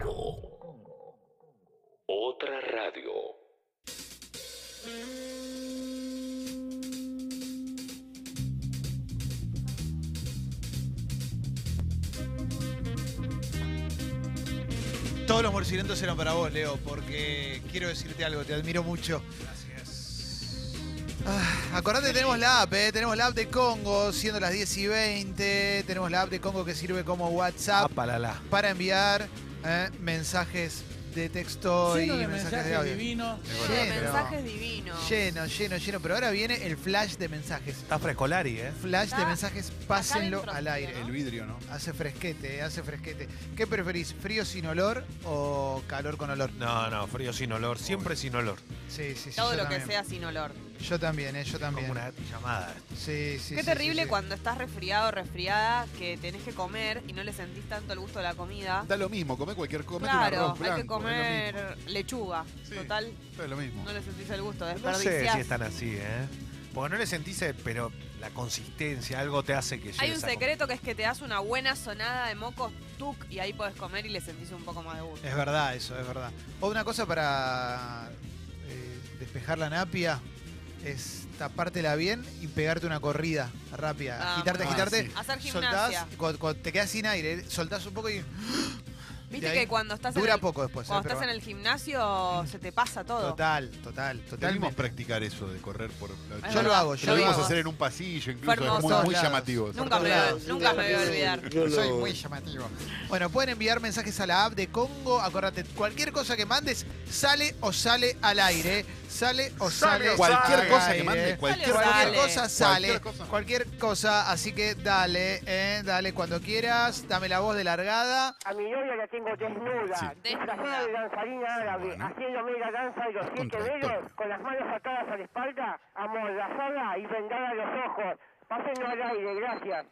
Congo. Congo. Otra radio. Todos los morcilentos eran para vos, Leo, porque quiero decirte algo, te admiro mucho. Ah, acordate, tenemos la app, eh, tenemos la app de Congo, siendo las 10 y 20. Tenemos la app de Congo que sirve como WhatsApp Apalala. para enviar eh, mensajes de texto Lleno y de mensajes de audio. divinos. Lleno de mensajes divinos. Lleno, lleno, lleno. Pero ahora viene el flash de mensajes. Está frescolari, ¿eh? Flash de Está mensajes, pásenlo al aire. ¿no? El vidrio, ¿no? Hace fresquete, hace fresquete. ¿Qué preferís, frío sin olor o calor con olor? No, no, frío sin olor, siempre sin olor. Sí, sí, sí. Todo yo lo que también. sea sin olor. Yo también, eh, yo también. Como una llamada. Sí, sí. Qué sí, terrible sí, sí. cuando estás resfriado o resfriada que tenés que comer y no le sentís tanto el gusto de la comida. Da lo mismo, come cualquier cosa. comete un Claro, hay que comer lechuga. Sí. Total, Es lo mismo. no le sentís el gusto, No sé desperdiciás. si están así, ¿eh? Porque no le sentís, eh, pero la consistencia, algo te hace que Hay un secreto que es que te das una buena sonada de mocos tuc y ahí podés comer y le sentís un poco más de gusto. Es verdad eso, es verdad. O una cosa para eh, despejar la napia es tapártela bien y pegarte una corrida rápida. Ah, agitarte, ah, agitarte. sí. Hacer Soltás, gimnasia. cuando, cuando te quedas sin aire, soltás un poco y Viste que cuando estás en el, poco después. eh, cuando pero estás en el gimnasio se te pasa todo. Total, total, Debimos totalmente. practicar eso de correr por la Yo lo hago, Lo yo lo debimos hago. hacer en un pasillo, incluso es muy, muy llamativo. Nunca me, todos lados. nunca me voy a olvidar. Soy muy llamativo. Bueno, pueden enviar mensajes a la app de Congo. Acordate, cualquier cosa que mandes sale o sale al aire. Sale o sale. Cualquier al cosa que aire. mande, cualquier cosa sale. Cualquier cosa. Cualquier cosa. Así que dale, eh, dale cuando quieras. Dame la voz de largada. A mi novia la tengo desnuda, Sí. disfrazada de danzarina árabe, Bueno. haciéndome la danza de los siete dedos, con las manos atadas a la espalda, amordazada y vendada a los ojos. Pásenlo al aire, gracias.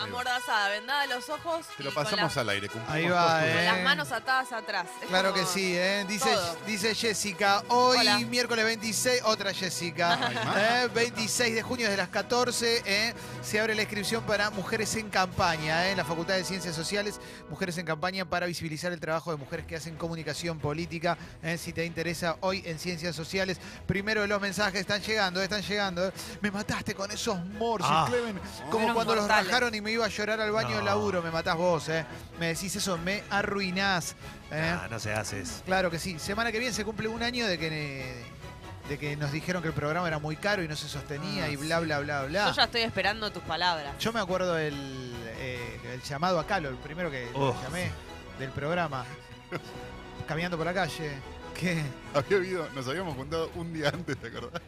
Amordazada, vendada los ojos Te lo y con, pasamos la- al aire. cumplimos Ahí va, todos. eh. con las manos atadas atrás. Es Claro que sí, ¿eh? Dice, todo. dice Jessica, hoy Hola. miércoles 26, otra Jessica, Hay más. ¿eh? 26 de junio desde las 14, ¿eh? se abre la inscripción para Mujeres en Campaña, ¿eh? en la Facultad de Ciencias Sociales, Mujeres en Campaña para visibilizar el trabajo de mujeres que hacen comunicación política, ¿eh? si te interesa hoy en Ciencias Sociales. Primero los mensajes están llegando, están llegando. ¿eh? Me mataste con esos morsis, Ah. Clemen, como Menos cuando los mortales. rajaron y me iba a llorar al baño No. del laburo, me matás vos, ¿eh? me decís eso, me arruinás. ¿eh? Ah, no se hace eso. Claro que sí. Semana que viene se cumple un año de que, de que nos dijeron que el programa era muy caro y no se sostenía Ah, y bla, bla, bla, bla. Yo ya estoy esperando tus palabras. Yo me acuerdo del eh, el llamado a Calo, el primero que Oh. llamé del programa. Caminando por la calle. ¿Qué? Había habido, nos habíamos juntado un día antes, ¿te acordás?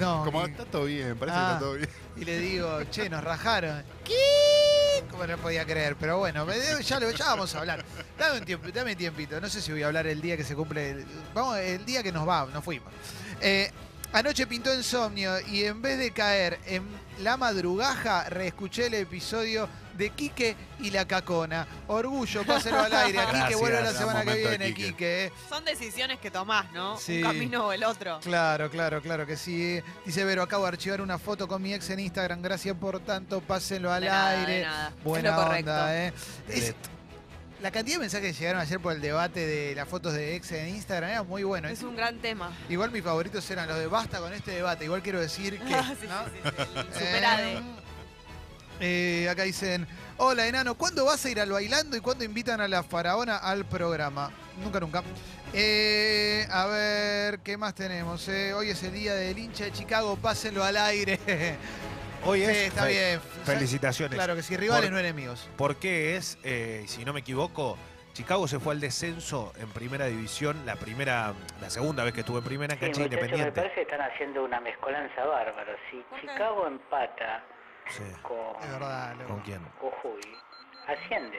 No. Como está todo bien, parece que Ah. está todo bien. y le digo, che, nos rajaron. ¿Qué? Como no podía creer, pero bueno, ya, lo- ya vamos a hablar. Dame un tiempo, dame tiempito. No sé si voy a hablar el día que se cumple. el- vamos, el día que nos va, nos fuimos. Eh, anoche pintó insomnio y en vez de caer en la madrugaja, reescuché el episodio de Quique y la Cacona. Orgullo, páselo al aire. A Quique vuelve la semana que viene, Quique. Quique. eh. Son decisiones que tomás, ¿no? Sí. Un camino o el otro. Claro, claro, claro que sí. Dice Vero, acabo de archivar una foto con mi ex en Instagram. Gracias por tanto, pásenlo al De nada, aire. de nada. Buena es lo correcto. onda, ¿eh? Es-. La cantidad de mensajes que llegaron ayer por el debate de las fotos de ex en Instagram era muy bueno. Es un gran tema. Igual mis favoritos eran los de basta con este debate. Igual quiero decir que. Ah, sí, ¿no? sí, sí, sí. Eh, Superade. eh, acá dicen, hola enano, ¿cuándo vas a ir al bailando y cuándo invitan a la faraona al programa? Nunca, nunca. Eh, a ver, ¿qué más tenemos? eh? Hoy es el día del hincha de Chicago, pásenlo al aire. Hoy Sí, es. está fe- bien. Felicitaciones. Claro que sí, rivales Por- no enemigos. ¿Por qué es, eh, si no me equivoco, Chicago se fue al descenso en primera división, la primera, la segunda vez que estuvo en primera en Sí, cancha muchachos, me independiente. parece que están haciendo una mezcolanza bárbara. Si. Chicago empata Sí. con Es verdad, loco. ¿Con quién? Jujuy, asciende.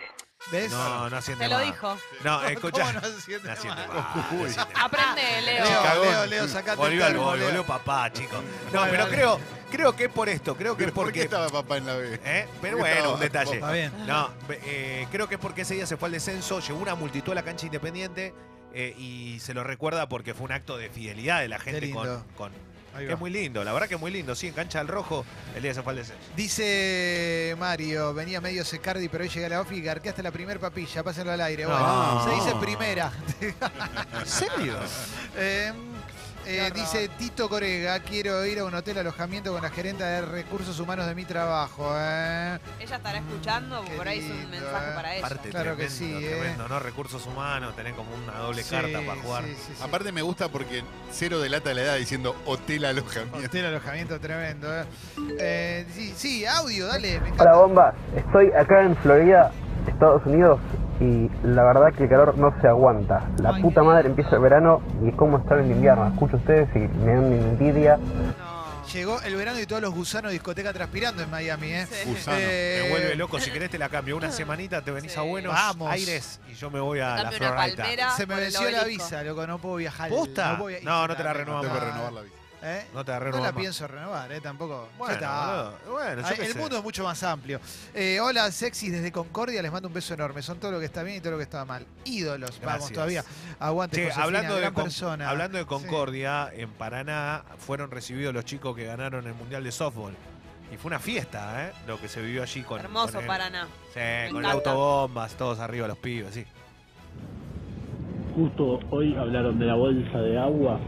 ¿Ves? No, no asciende Te lo más. dijo. No, escucha. ¿Cómo no asciende No asciende más? más, no asciende más. Aprende, Leo. Leo. Leo, Leo, sacate Volvió el al termo, gol, Leo. volvió papá, chicos. No, pero creo, creo que es por esto, creo que es ¿Pero ¿Por qué porque. estaba papá en la B? ¿Eh? Pero ¿Por qué bueno, estaba un detalle. Está bien. No, eh, creo que es porque ese día se fue al descenso, llegó una multitud a la cancha independiente eh, y se lo recuerda porque fue un acto de fidelidad de la gente lindo. con, con Ahí Que va. es muy lindo, la verdad que es muy lindo. Sí, en cancha del rojo, el día al descenso. Dice Mario, venía medio secardi, pero hoy llegué a la ofi y garqué hasta la primer papilla, pásenlo al aire. Bueno, No. se dice primera. ¿En serio? Eh, eh, dice Tito Corega, quiero ir a un hotel alojamiento con la gerente de recursos humanos de mi trabajo. eh. Ella estará escuchando, Qué por ahí es un lindo, mensaje eh. para ella. Parte Claro que tremendo, sí, ¿eh? tremendo, ¿no? Recursos humanos, tener como una doble Sí, carta para jugar. sí, sí, sí. Aparte me gusta porque cero delata la edad diciendo hotel alojamiento. Hotel alojamiento tremendo. eh. Eh, sí, sí, audio, dale. Me Hola encanta. bomba, estoy acá en Florida, Estados Unidos y la verdad que el calor no se aguanta. La puta madre empieza el verano y cómo está en invierno. Escucho ustedes y me dan envidia. No. Llegó el verano y todos los gusanos de discoteca transpirando en Miami, ¿eh? Sí. Gusano. Eh, Me vuelve loco, si querés te la cambio. Una semanita te venís Sí. a Buenos Vamos. Aires y yo me voy a la Dame palmera Se me el venció la visa, loco, no puedo viajar. ¿Posta? No, no te la que no. renovar la vida. ¿Eh? No te la No la más. pienso renovar, ¿eh? Tampoco. Ya Bueno, está. boludo. bueno, yo Ah, qué el sé. mundo es mucho más amplio. Eh, hola, sexys desde Concordia, les mando un beso enorme. Son todo lo que está bien y todo lo que está mal. Ídolos, vamos todavía. Aguante, Che, Josefina, hablando, de gran Con- persona. hablando de Sí. Concordia, en Paraná fueron recibidos los chicos que ganaron el Mundial de Softball. Y fue una fiesta, ¿eh? Lo que se vivió allí con. Hermoso con el- Paraná. Sí, con el encanta. autobombas, todos arriba los pibes, sí. Justo hoy hablaron de la bolsa de agua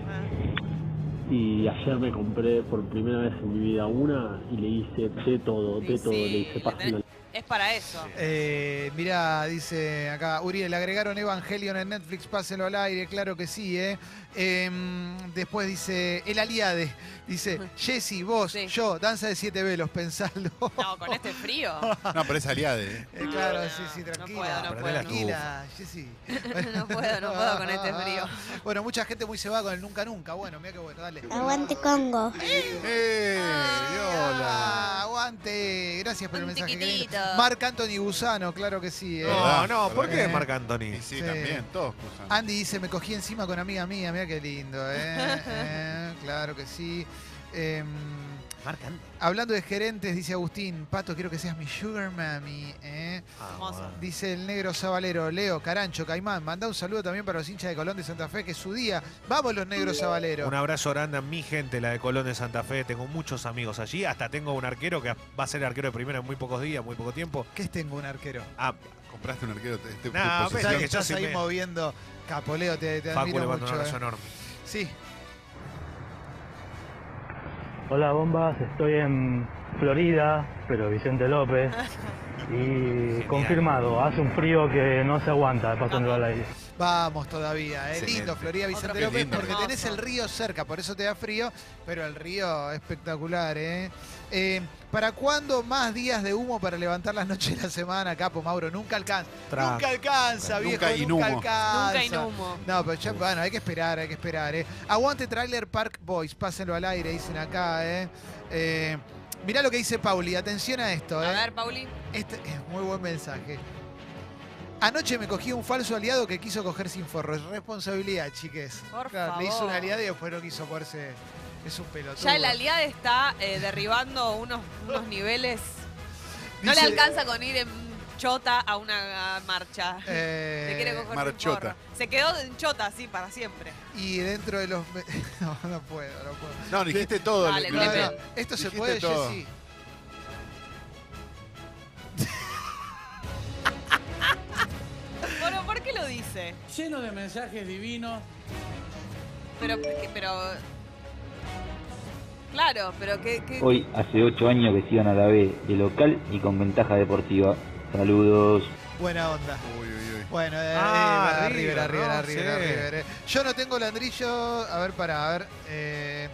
y ayer me compré por primera vez en mi vida una y le hice de todo, de todo, le hice página. Es para eso. Eh, mirá, dice acá, Uriel, agregaron Evangelion en Netflix, páselo al aire, claro que sí, ¿eh? Em, después dice, el aliade, dice, Jessy, vos, Sí. yo, danza de siete velos, pensalo. No, con este frío. No, pero es aliade. ¿eh? Eh, claro, No, sí, sí, no tranquila. puedo, no puedo. la Tranquila, Jessy. No puedo, no puedo con este frío. Bueno, mucha gente muy se va con el nunca nunca. Bueno, mira qué bueno, dale. Aguante Congo. ¡Eh! Ah, ¡Hola! aguante. Gracias por el mensaje. Marc Anthony Gusano, claro que sí. eh. No, no, ¿por ¿Verdad qué Marc Anthony? Sí, Sí. también, todos. Andy dice, me cogí encima con amiga mía, mira qué lindo, ¿eh? Eh, claro que sí. Em, Marc Anthony. hablando de gerentes, dice Agustín, Pato, quiero que seas mi sugar mami, ¿eh? Ah. Dice el negro Zabalero, Leo, Carancho, Caimán, manda un saludo también para los hinchas de Colón de Santa Fe, que es su día. Vamos los negros Zabalero. Un abrazo grande a mi gente, la de Colón de Santa Fe. Tengo muchos amigos allí. Hasta tengo un arquero que va a ser arquero de primera en muy pocos días, muy poco tiempo. ¿Qué es tengo un arquero? Ah, ¿Compraste un arquero? Te, te- Nah, tu ves Sabes posición? que yo estás ahí me- moviendo. Capoleo, te, te Facu admiro le mando un mucho. abrazo eh. enorme. Sí, Hola bombas, estoy en Florida, pero Vicente López. Y confirmado, hace un frío que no se aguanta pasando al aire. Vamos todavía. Eh. Excelente. Lindo, Florida Vicente López, lindo. porque Hermoso. tenés el río cerca, por eso te da frío, pero el río espectacular. ¿eh? Eh, ¿Para cuándo más días de humo para levantar las noches de la semana, Capo Mauro? Nunca alcanza. Tra- Nunca alcanza, viejo. Nunca Nunca, inhumo. alcanza. Nunca inhumo. No, pero ya, bueno, hay que esperar, hay que esperar, ¿eh? Aguante Trailer Park Boys, pásenlo al aire, dicen acá, ¿eh? eh mirá lo que dice Pauli, atención a esto, ¿eh? A ver, Pauli. Este es muy buen mensaje. Anoche me cogí un falso aliado que quiso coger sin forro. Es responsabilidad, chiques. Por Claro, Le hizo favor. un aliado y después no quiso ponerse. Es un pelotudo. Ya el aliado está eh, derribando unos, unos niveles. No le alcanza con ir en chota a una marcha. Eh, Se quiere coger sin marchota. forro. Se quedó en chota así para siempre. y dentro de los. me- No, no puedo, no puedo. No, dijiste todo. Dale, No, Esto se Dijiste puede, todo. Jessy. Lo dice? Lleno de mensajes divinos. Pero, pero. Claro, pero que. que- Hoy hace ocho años que sigan a la B de local y con ventaja deportiva. Saludos. Buena onda. Uy, uy, uy. Bueno, eh, Ah, eh, River, River, River, ¿no? River, Sí. River, eh. Yo no tengo landrillo. A ver, para, a ver. eh.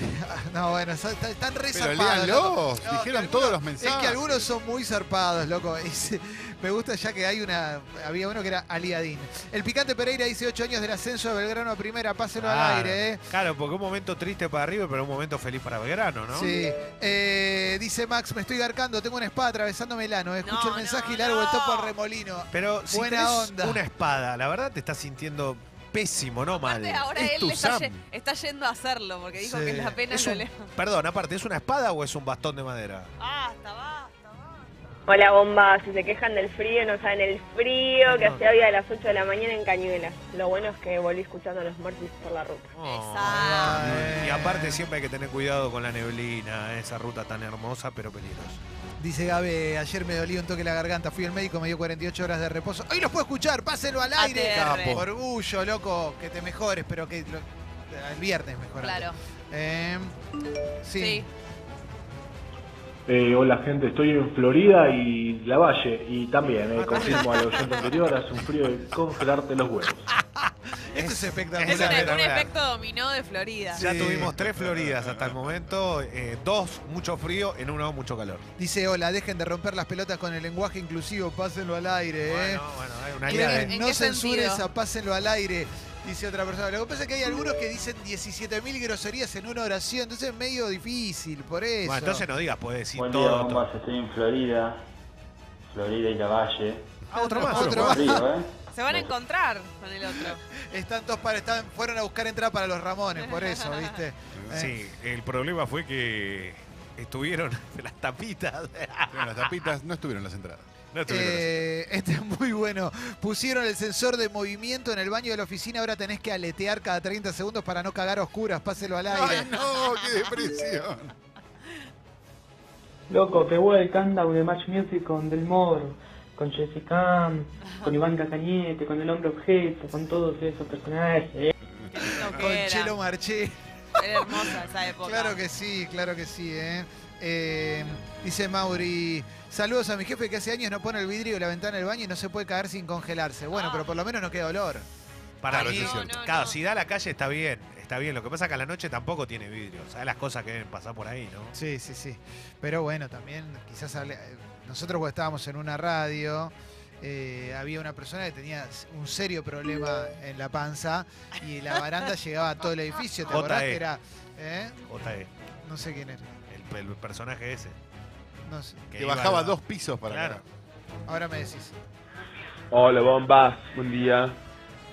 No, bueno, están, están re Pero zarpados, léanlos. No, Dijeron algunos- todos los Es mensajes. que algunos son muy zarpados, loco. Me gusta ya que hay una. Había uno que era Aliadín. El Picante Pereira dice 8 años del ascenso de Belgrano a primera. Pásenlo al Claro, aire, ¿eh? Claro, porque un momento triste para River, pero un momento feliz para Belgrano, ¿no? Sí. Eh, dice Max, me estoy garcando, tengo una espada atravesándome el ano. Escucho No, el mensaje no, y largo el topo al remolino. Pero si Buena tenés onda. una espada, la verdad te estás sintiendo pésimo, no mal. Aparte, ahora Es él está, ye- está yendo a hacerlo porque dijo Sí. que la pena Es lo un- le. Perdón, aparte, ¿es una espada o es un bastón de madera? Basta, basta, basta. Hola bomba, si se quejan del frío, no saben el frío que hacía hoy a las 8 de la mañana en Cañuelas. Lo bueno es que volví escuchando a los Mortis por la ruta. Oh, Y aparte siempre hay que tener cuidado con la neblina, esa ruta tan hermosa pero peligrosa. Dice Gabe, ayer me dolía un toque la garganta, fui al médico, me dio 48 horas de reposo. Hoy los puedo escuchar, pásenlo al aire. Capo. Orgullo, loco, que te mejores, pero que lo- el viernes mejor. Claro. Eh, sí. Eh, hola gente, estoy en Florida y La Valle y también, eh, confirmo al oyente anterior, hace un frío de congelarte los huevos. Esto es espectacular. Es un, efecto dominó de Florida. Ya tuvimos tres Floridas hasta el momento, eh, dos mucho frío, en uno mucho calor. Dice, hola, dejen de romper las pelotas con el lenguaje inclusivo, pásenlo al aire. eh. Bueno, bueno, hay una Quieren línea de- ¿En no censures a pásenlo al aire, dice otra persona. Lo que pasa es que hay algunos que dicen 17.000 groserías en una oración, entonces es medio difícil, por eso. Bueno, entonces no digas, puedes decir Buen día, todo. bombas. Estoy en Florida. Florida y la Valle. Ah, otro más. Otro más. ¿eh? Se van a encontrar con el otro. Están todos para, están, fueron a buscar entrada para los Ramones, por eso, ¿viste? Eh, Sí, el problema fue que estuvieron las tapitas. Las tapitas no estuvieron las entradas. No Eh, este es muy bueno. Pusieron el sensor de movimiento en el baño de la oficina. Ahora tenés que aletear cada 30 segundos para no cagar a oscuras. Páselo al aire. ¡Ay, no! ¡Qué depresión! Loco, que vuelve el countdown de Match Music con Del Moro, con Jessica, con Iván Cañete, con el hombre objeto, con todos esos personajes. Que Con era. Chelo Marché. Era hermosa esa época. Claro que sí, claro que sí, ¿eh? Eh, dice Mauri, saludos a mi jefe que hace años no pone el vidrio de la ventana del baño y no se puede caer sin congelarse. Bueno, Ah. pero por lo menos no queda olor. Para Claro, mí, eso es cierto. No, no, claro, no. si da a la calle está bien, está bien. Lo que pasa es que a la noche tampoco tiene vidrio. ¿Sabes las cosas que deben pasar por ahí, no? Sí, sí, sí. Pero bueno, también quizás hable- nosotros cuando estábamos en una radio, eh, había una persona que tenía un serio problema en la panza y la baranda llegaba a todo el edificio. ¿Te acordás JE. que era? ¿eh? JE, No sé quién era. el, el personaje ese. No sé. Que bajaba dos pisos para Claro. acá. Ahora me decís. Hola bombas, buen día.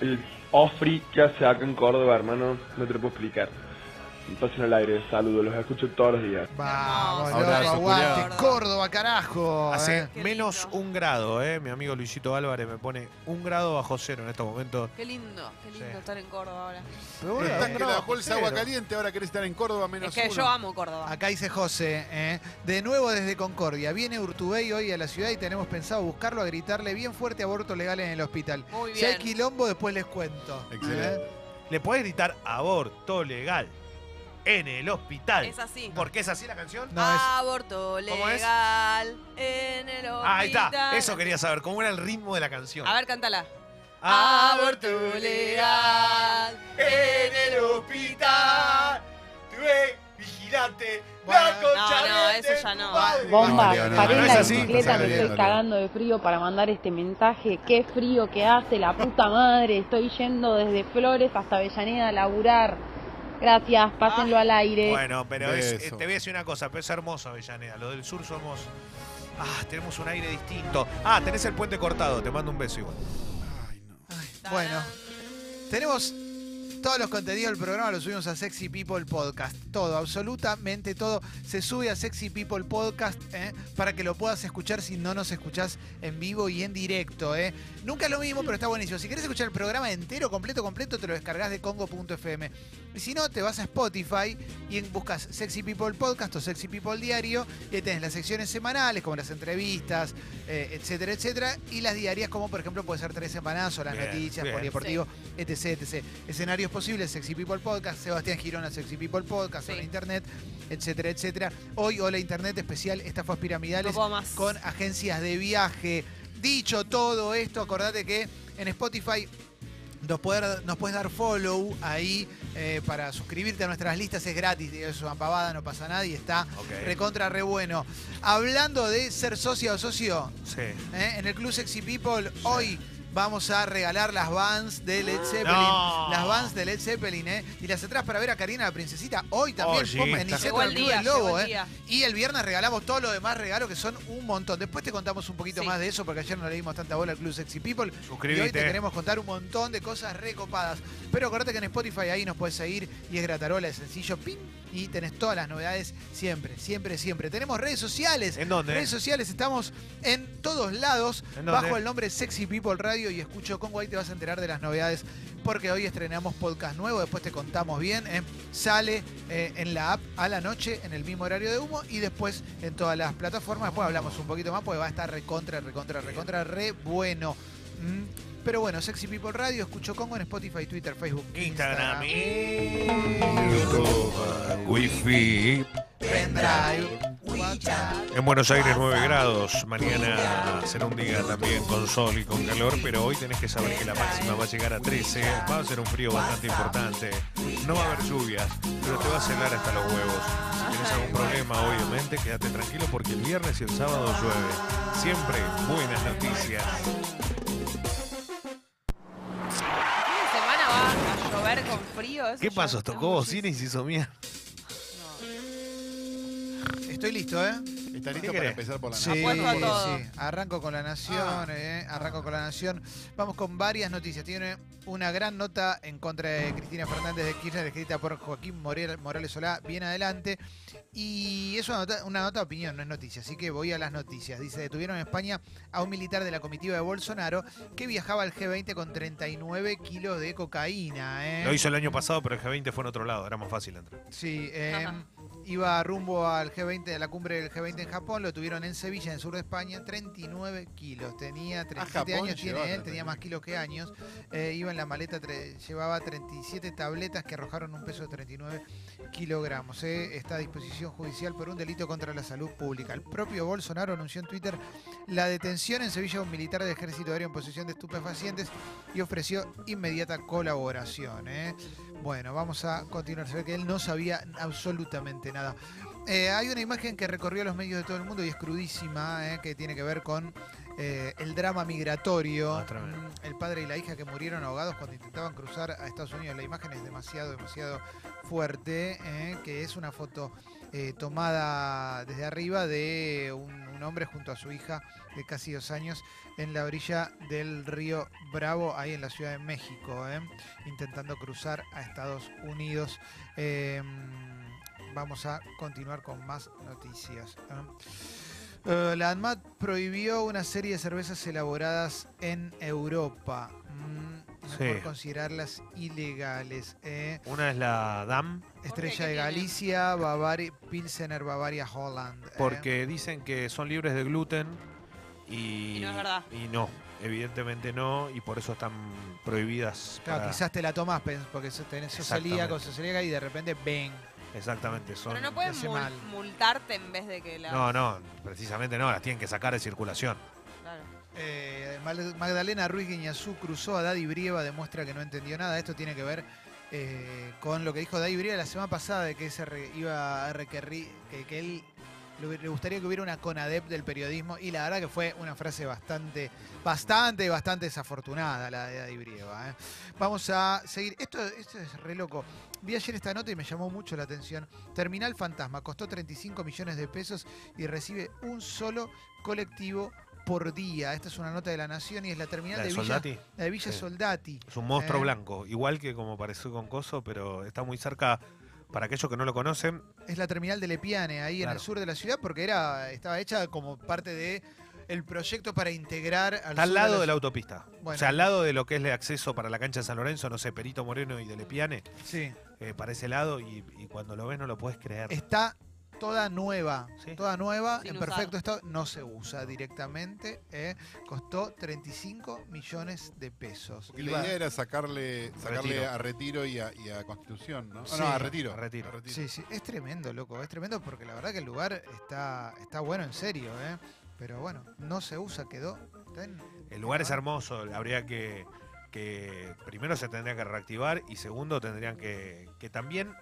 El Ofri que hace acá en Córdoba, hermano, no te lo puedo explicar. Pasen al aire, saludos, los escucho todos los días. Vamos, Abrazo, aguante. Córdoba, carajo. Hace ¿eh? Menos lindo. un grado, ¿eh? Mi amigo Luisito Álvarez me pone un grado bajo cero en estos momentos. Qué lindo, qué lindo Sí. estar en Córdoba ahora. Pero estás que la bolsa agua caliente, ahora querés estar en Córdoba menos Es que uno. yo amo Córdoba. Acá dice José, ¿eh? de nuevo desde Concordia. Viene Urtubey hoy a la ciudad y tenemos pensado buscarlo a gritarle bien fuerte aborto legal en el hospital. Muy Si hay bien. quilombo, después les cuento. Excelente. ¿eh? Le podés gritar aborto legal en el hospital. Es así. ¿Por qué es así la canción? No, es- Aborto ¿Cómo es? legal en el hospital. Ah, ahí está. Eso quería saber. ¿Cómo era el ritmo de la canción? A ver, cántala. Aborto legal en el hospital. Tuve vigilante. Bueno, la concha no, no, de eso ya tu no. madre. Bomba, no, paré no, en no la es así, bicicleta, no me estoy cagando de frío para mandar este mensaje. Qué frío que hace, la puta madre. Estoy yendo desde Flores hasta Avellaneda a laburar. Gracias, pásenlo al aire. Bueno, pero es- eh, te voy a decir una cosa, pero es hermoso Avellaneda. Lo del sur somos. Ah, tenemos un aire distinto. Ah, tenés el puente cortado, te mando un beso igual. Ay, no. Bueno, tenemos todos los contenidos del programa, los subimos a Sexy People Podcast. Todo, absolutamente todo. Se sube a Sexy People Podcast ¿eh? para que lo puedas escuchar si no nos escuchás en vivo y en directo. ¿eh? Nunca es lo mismo, pero está buenísimo. Si querés escuchar el programa entero, completo, completo, te lo descargas de congo.fm. Y si no, te vas a Spotify y buscas Sexy People Podcast o Sexy People Diario. Y ahí tenés las secciones semanales, como las entrevistas, eh, etcétera, etcétera. Y las diarias, como por ejemplo puede ser Tres Semanas o las Bien, noticias, bien. polideportivo, etc, etc. Escenarios posibles, Sexy People Podcast, Sebastián Girona, Sexy People Podcast, Hola Internet, etcétera, etcétera. Hoy, Hola Internet especial, estafas piramidales No puedo más. con agencias de viaje. Dicho todo esto, acordate que en Spotify nos, poder- nos puedes dar follow ahí eh, para suscribirte a nuestras listas. Es gratis, es una pavada, no pasa nada y está recontra re bueno. Hablando de ser socia o socio, Sí. ¿eh? en el Club Sexy People hoy vamos a regalar las vans de Led Zeppelin. No. Las vans de Led Zeppelin, ¿eh? Y las atrás para ver a Karina la Princesita. Hoy también, pum, en Niceto, Llegó el el Club día, del Lobo, ¿eh? día. Y el viernes regalamos todos los demás regalos que son un montón. Después te contamos un poquito Sí. más de eso porque ayer no le dimos tanta bola al Club Sexy People. Y hoy Suscríbete. te queremos contar un montón de cosas recopadas. Pero acordate que en Spotify ahí nos puedes seguir y es gratarola, es sencillo. Pin, y tenés todas las novedades siempre, siempre, siempre. Tenemos redes sociales. ¿En dónde? Redes sociales, estamos en todos lados, bajo el nombre Sexy People Radio y escucho con Guay te vas a enterar de las novedades porque hoy estrenamos podcast nuevo, después te contamos bien. ¿eh? Sale eh, en la app a la noche, en el mismo horario de humo y después en todas las plataformas. Después hablamos un poquito más porque va a estar recontra, recontra, recontra, re bueno. Mm. Pero bueno, Sexy People Radio, escucho Congo en Spotify, Twitter, Facebook, Instagram, Instagram. YouTube, Wi-Fi. Pendrive. En Buenos Aires 9 grados, mañana será un día también con sol y con calor, pero hoy tenés que saber que la máxima va a llegar a 13, va a ser un frío bastante importante, no va a haber lluvias, pero te va a celar hasta los huevos. Si tienes algún problema, obviamente, quédate tranquilo porque el viernes y el sábado llueve. Siempre buenas noticias. Frío? Eso ¿Qué pasó? ¿Tocó bocina y se hizo mierda? Estoy listo, ¿eh? ¿Está listo ¿Qué para querés? empezar por la Sí, a todo. sí. Arranco con la nación, eh, arranco con la nación. Vamos con varias noticias. Tiene una gran nota en contra de Cristina Fernández de Kirchner, escrita por Joaquín Morel- Morales Solá, bien adelante. Y es una nota, una nota de opinión, no es noticia, así que voy a las noticias. Dice, detuvieron en España a un militar de la comitiva de Bolsonaro que viajaba al G20 con 39 kilos de cocaína. ¿eh? Lo hizo el año pasado, pero el G20 fue en otro lado, era más fácil entrar. Sí, eh, iba rumbo al G20, a la cumbre del G20 en Japón, lo tuvieron en Sevilla, en el sur de España, 39 kilos. Tenía 37 Japón años, tiene él, tenía más kilos que años. Eh, iba en la maleta, llevaba 37 tabletas que arrojaron un peso de 39 kilogramos. eh. Está a disposición judicial por un delito contra la salud pública. El propio Bolsonaro anunció en Twitter la detención en Sevilla de un militar del ejército aéreo en posesión de estupefacientes y ofreció inmediata colaboración. eh. Bueno, vamos a continuar. Se ve que él no sabía absolutamente nada. Eh, hay una imagen que recorrió los medios de todo el mundo y es crudísima, eh, que tiene que ver con eh, el drama migratorio. Ah. Mm, el padre y la hija que murieron ahogados cuando intentaban cruzar a Estados Unidos. La imagen es demasiado, demasiado fuerte, que es una foto tomada desde arriba de un, un hombre junto a su hija de casi dos años en la orilla del río Bravo, ahí en la Ciudad de México, eh, intentando cruzar a Estados Unidos. Eh, vamos a continuar con más noticias. ¿eh? Eh, la ANMAT prohibió una serie de cervezas elaboradas en Europa. Mm, mejor Sí. considerarlas ilegales. eh. Una es la DAM, Estrella de Galicia, Bavaria, Pilsener, Bavaria, Holland. eh. porque dicen que son libres de gluten y, Y no es verdad. y no, evidentemente no, y por eso están prohibidas. Claro, para- quizás te la tomás pens- porque tenés sos celíaco, sos celíaca y de repente ven. Exactamente, son. Pero no pueden hace mul- mal. multarte en vez de que la... No, no, precisamente no, las tienen que sacar de circulación. Eh, Magdalena Ruiz Guiñazú cruzó a Daddy Brieva, demuestra que no entendió nada. Esto tiene que ver eh, con lo que dijo Daddy Brieva la semana pasada de que se iba a requerir, que, él le gustaría que hubiera una CONADEP del periodismo y la verdad que fue una frase bastante, bastante, bastante desafortunada la de Daddy Brieva. ¿eh? Vamos a seguir. Esto, esto es re loco. Vi ayer esta nota y me llamó mucho la atención. Terminal Fantasma costó 35 millones de pesos y recibe un solo colectivo por día. Esta es una nota de la Nación y es la terminal ¿La de de, Villa, Soldati? la de Villa Sí. Soldati. Es un monstruo Eh, blanco, igual que como pareció con Coso, pero está muy cerca. Para aquellos que no lo conocen, Es la terminal de Lepiane, ahí en el sur de la ciudad, porque era estaba hecha como parte de el proyecto para integrar al está al lado de la autopista. Bueno. O sea, al lado de lo que es el acceso para la cancha de San Lorenzo, no sé, Perito Moreno y de Lepiane, Sí. eh, para ese lado, y, y cuando lo ves no lo puedes creer. Está toda nueva, Sí. toda nueva, Sin en usar. perfecto estado, no se usa directamente, eh, costó 35 millones de pesos. Porque Iba- la idea era sacarle, sacarle Retiro. a retiro y a, y a constitución, ¿no? Sí. no, a retiro. A retiro. Sí, sí, es tremendo, loco, es tremendo porque la verdad que el lugar está, está bueno en serio, ¿eh? Pero bueno, no se usa, quedó. en- El lugar es hermoso, habría que, que primero se tendría que reactivar y segundo tendrían que, que también,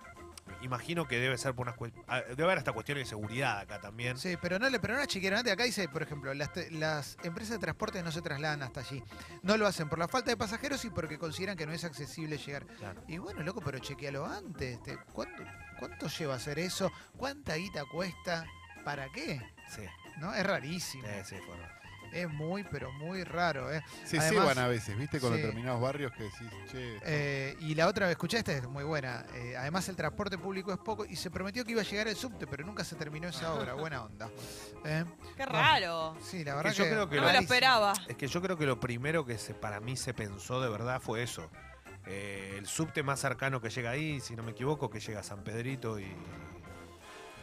imagino que debe ser por unas ah, debe haber hasta cuestiones de seguridad acá también. Sí, pero no le, pero no chiquero. Antes acá dice, por ejemplo, las, las empresas de transporte no se trasladan hasta allí. No lo hacen por la falta de pasajeros y porque consideran que no es accesible llegar. Claro. Y bueno, loco, pero chequealo antes. te- ¿cuánto, ¿Cuánto lleva hacer eso? ¿Cuánta guita cuesta? ¿Para qué? Sí, ¿No? Es rarísimo. sí, sí, fue- Es muy, pero muy raro. ¿eh? Se Además, ceban a veces, ¿viste? Con sí. determinados barrios que decís, che. Eh, y la otra, escuché esta, es muy buena. Eh, además, el transporte público es poco y se prometió que iba a llegar el subte, pero nunca se terminó esa obra. Buena onda. Eh, Qué raro. Sí, la verdad Que yo que. creo que No me lo esperaba. Es que yo creo que lo primero que se, para mí se pensó de verdad fue eso. Eh, el subte más cercano que llega ahí, si no me equivoco, que llega a San Pedrito y.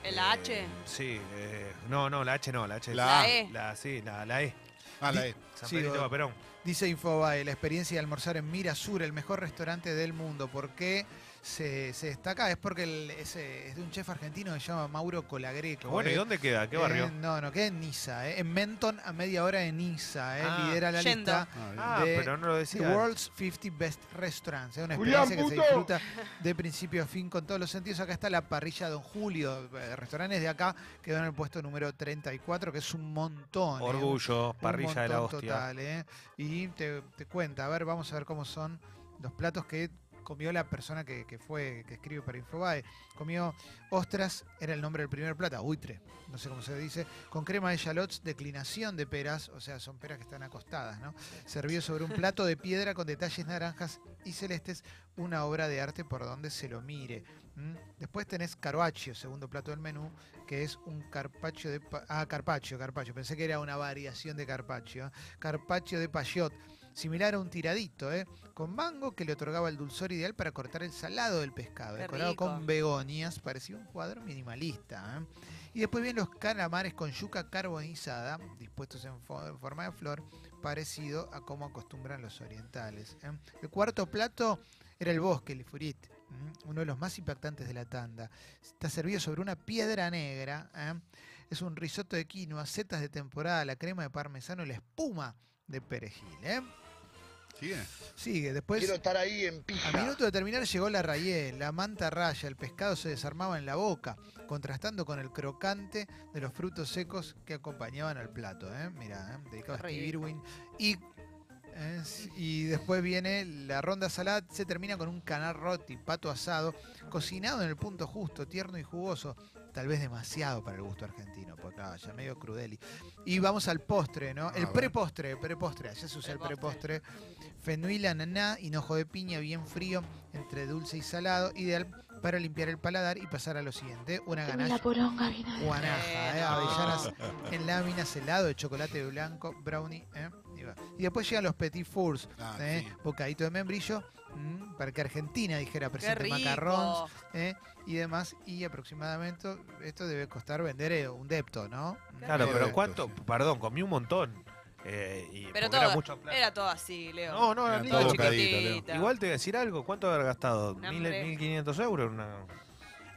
¿El eh, H? Sí, eh, no, no, la H no, la H. La La. E. La, sí, la, la E. Ah, la E. San Sí, Pedrito o- va Perón. Dice Infobae, la experiencia de almorzar en Mirasur, el mejor restaurante del mundo. ¿Por qué se, se destaca? Es porque el- es, es de un chef argentino que se llama Mauro Colagreco. Bueno, ¿y eh. dónde queda? ¿Qué Eh, barrio? no, no, queda en Niza, eh, en Menton, a media hora de Niza. eh, Ah, lidera la yendo. lista Ah, de pero no lo The decía. World's 50 Best Restaurants. Es una Julián, experiencia que se disfruta de principio a fin con todos los sentidos. Acá está la parrilla Don Julio. eh, Restaurantes de acá quedó en el puesto número 34, que es un montón. eh, Orgullo, un parrilla de la hostia. total, ¿eh? Y te, te cuenta, a ver, vamos a ver cómo son los platos que comió la persona que, que fue, que escribe para Infobae. Comió ostras, era el nombre del primer plato, buitre, no sé cómo se dice, con crema de shallots, declinación de peras, o sea, son peras que están acostadas, ¿no? Servido sobre un plato de piedra con detalles naranjas y celestes, una obra de arte por donde se lo mire. Después tenés carpaccio, segundo plato del menú, que es un carpaccio de... Ah, carpaccio, carpaccio. Pensé que era una variación de carpaccio. ¿eh? Carpaccio de payot, similar a un tiradito, ¿eh? Con mango que le otorgaba el dulzor ideal para cortar el salado del pescado, Qué decorado rico. con begonias, parecía un cuadro minimalista. ¿eh? Y después vienen los calamares con yuca carbonizada, dispuestos en, fo- en forma de flor, parecido a como acostumbran los orientales. ¿eh? El cuarto plato era el bosque, el furit, uno de los más impactantes de la tanda. Está servido sobre una piedra negra. ¿eh? Es un risotto de quinoa, setas de temporada, la crema de parmesano y la espuma de perejil. ¿eh? ¿Sigue? Sigue, después... Quiero estar ahí en A pija. minuto de terminar llegó la rayé, la manta raya, el pescado se desarmaba en la boca, contrastando con el crocante de los frutos secos que acompañaban al plato. ¿eh? Mira, ¿eh? dedicado a Steve. Irwin. Y, eh, y después viene la ronda salada, se termina con un canal roti, pato asado, cocinado en el punto justo, tierno y jugoso. Tal vez demasiado para el gusto argentino, porque claro, ya medio crudeli. Y vamos al postre, ¿no? El prepostre, prepostre, allá se usa el, El postre. prepostre. Fenouil, ananá, hinojo de piña bien frío, entre dulce y salado, ideal para limpiar el paladar y pasar a lo siguiente, una ganache poronga vino guanaja, ¿eh? Avellanas en láminas, helado de chocolate blanco, brownie, ¿eh? y, va. Y después llegan los petit fours, Ah, ¿eh? sí. bocadito de membrillo, mm, para que Argentina dijera presente macarrón ¿eh? y demás, y aproximadamente esto debe costar vender eh, un depto, ¿no? Claro, pero esto, ¿cuánto? sí. Perdón, comí un montón. Eh, y Pero porque era todo, mucho plata. era todo así, Leo. No, no, Era ni todo bocadito. Leo. Igual te voy a decir algo. ¿Cuánto haber gastado? Un ¿Mil, hambre. 1.500 euros? en Una...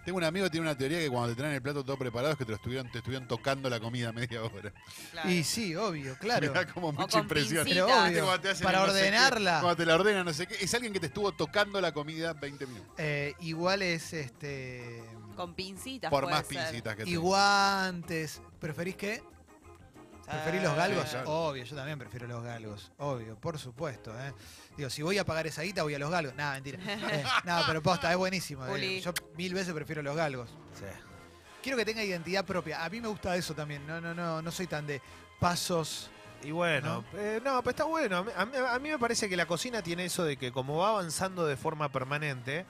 Tengo un amigo que tiene una teoría que cuando te traen el plato todo preparado es que te lo estuvieron, te estuvieron tocando la comida media hora. Claro. Y sí, obvio, claro. Me da como mucha impresión. Pero ¿Viste obvio, cuando te hacen para no qué? ordenarla. cuando te la ordenan, no sé qué. Es alguien que te estuvo tocando la comida 20 minutos. Eh, igual es este. Con pincitas. Por puede más ser. pincitas que Y tengas. guantes. ¿Preferís qué? ¿Preferís los galgos? Sí, claro. Obvio, yo también prefiero los galgos. Obvio, por supuesto. ¿eh? Digo, si voy a pagar esa guita, voy a los galgos. Nada, mentira. Eh, no, pero posta, es buenísimo. eh. Yo mil veces prefiero los galgos. Quiero que tenga identidad propia. A mí me gusta eso también. No, no, no, no soy tan de pasos. Y bueno, eh, no, pero está bueno. A mí, a mí- a mí me parece que la cocina tiene eso de que como va avanzando de forma permanente,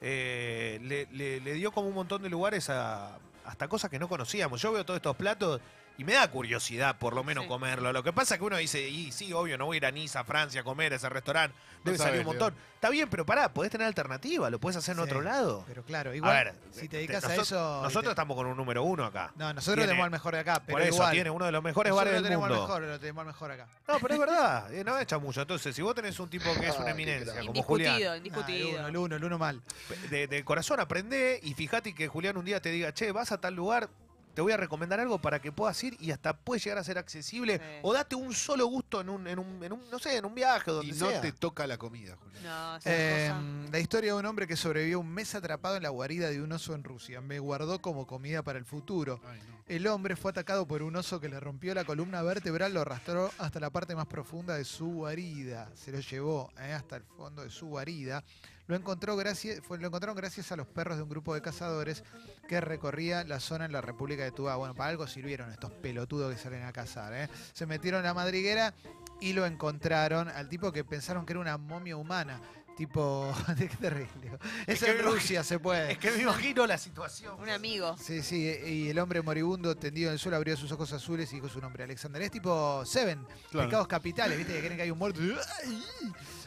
eh, le, le- le dio como un montón de lugares a hasta cosas que no conocíamos. Yo veo todos estos platos y me da curiosidad por lo menos Sí. comerlo. Lo que pasa es que uno dice, y sí, obvio, no voy a ir a Niza, Francia, a comer a ese restaurante. Debe sabes, salir un montón. Está bien, pero pará, podés tener alternativa, lo puedes hacer en Sí, otro lado. Pero claro, A igual, ver, si te dedicas a nosotros- eso. Nosotros te- estamos con un número uno acá. No, nosotros Tiene- tenemos al mejor de acá. Pero Por eso, igual, tiene uno de los mejores nosotros bares lo del tenemos mundo. Al mejor, lo tenemos al mejor acá. No, pero es verdad, eh, no echa mucho. Entonces, si vos tenés un tipo que es una Ah, qué eminencia, como Julián, Indiscutido, Nah, indiscutido. el uno, el uno, el uno mal. de, de corazón aprende y fíjate que Julián un día te diga, che, vas a tal lugar, te voy a recomendar algo para que puedas ir y hasta puede llegar a ser accesible. Sí. O date un solo gusto en un, en un, en un, no sé, en un viaje donde Y no sea. te toca la comida, Julián. No, Eh, la historia de un hombre que sobrevivió un mes atrapado en la guarida de un oso en Rusia. Me guardó como comida para el futuro. Ay, no. El hombre fue atacado por un oso que le rompió la columna vertebral, lo arrastró hasta la parte más profunda de su guarida. Se lo llevó eh, hasta el fondo de su guarida. Lo, encontró gracias, fue, lo encontraron gracias a los perros de un grupo de cazadores que recorría la zona en la República de Tubá. Bueno, para algo sirvieron estos pelotudos que salen a cazar. ¿eh? Se metieron en la madriguera y lo encontraron al tipo que pensaron que era una momia humana. Tipo, qué terrible. Eso que en Rusia se puede. Es que me imagino la situación. Un amigo. Sí, sí, y el hombre moribundo tendido en el suelo abrió sus ojos azules y dijo su nombre, Alexander. Es tipo Seven, Claro. pecados capitales, ¿viste? Que creen que hay un muerto.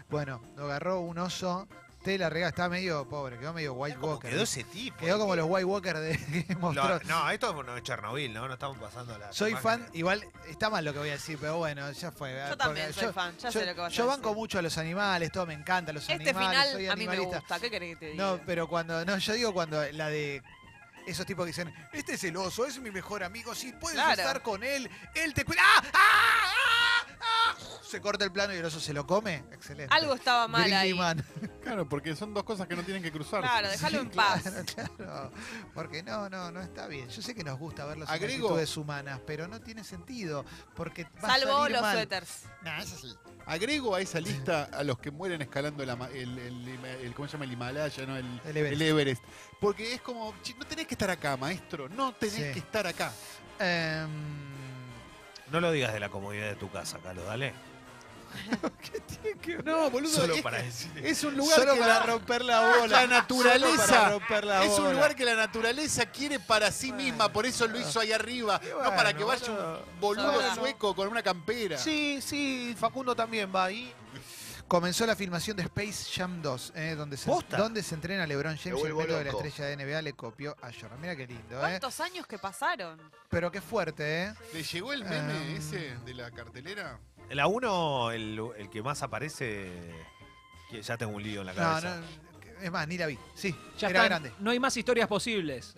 Bueno, lo agarró un oso, te la regala, estaba medio pobre, quedó medio White Walker. Quedó ese tipo. Quedó como los White Walker de Game of Lo- Thrones. no, esto no es Chernobyl, ¿no? No estamos pasando la. Soy fan, igual está mal lo que voy a decir, pero bueno, ya fue. Yo también soy fan, ya yo, sé lo que vas a Yo decir. banco mucho a los animales, todo me encanta, los Este animales, soy final a mí me animalista. gusta. ¿Qué querés que te diga? No, pero cuando. No, yo digo cuando la de. Esos tipos que dicen, este es el oso, es mi mejor amigo, sí, puedes Claro. estar con él, él te cuida. ¡Ah! ¡Ah! ¡Ah! ¡Ah! Se corta el plano y el oso se lo come. Excelente. Algo estaba mal Grizzly ahí. Man. Claro, porque son dos cosas que no tienen que cruzarse. Claro, déjalo en paz. Claro, claro. Porque no, no, no está bien. Yo sé que nos gusta ver las Agrego- actitudes humanas, pero no tiene sentido. Porque va a Salvo salir los mal. suéteres. No, eso sí. Agrego a esa lista a los que mueren escalando el, ama- el, el- el- ¿cómo se llama? El Himalaya, ¿no? El, El Everest. el Everest. Porque es como, "Che, no tenés que estar acá, maestro. No tenés Sí. que estar acá. Em, No lo digas de la comodidad de tu casa, Carlos, dale. No, boludo. Solo es, para decir. es un lugar Solo que para la, romper la bola. la Solo para naturaleza. romper la Es un lugar que la naturaleza quiere para sí misma, por eso lo hizo ahí arriba. no para que vaya boludo. un boludo sueco con una campera. Sí, sí, Facundo también va ahí. Comenzó la filmación de Space Jam 2, eh, donde, se, ¿Posta? donde se entrena LeBron James y el método de la estrella de NBA le copió a Jordan. Mira qué lindo, ¿eh? ¿Cuántos años que pasaron? Pero qué fuerte, ¿eh? ¿Le llegó el meme Em. ese de la cartelera? La 1, el, el que más aparece. que ya tengo un lío en la cabeza. no, es más, ni la vi. Sí, Ya era están, grande. No hay más historias posibles.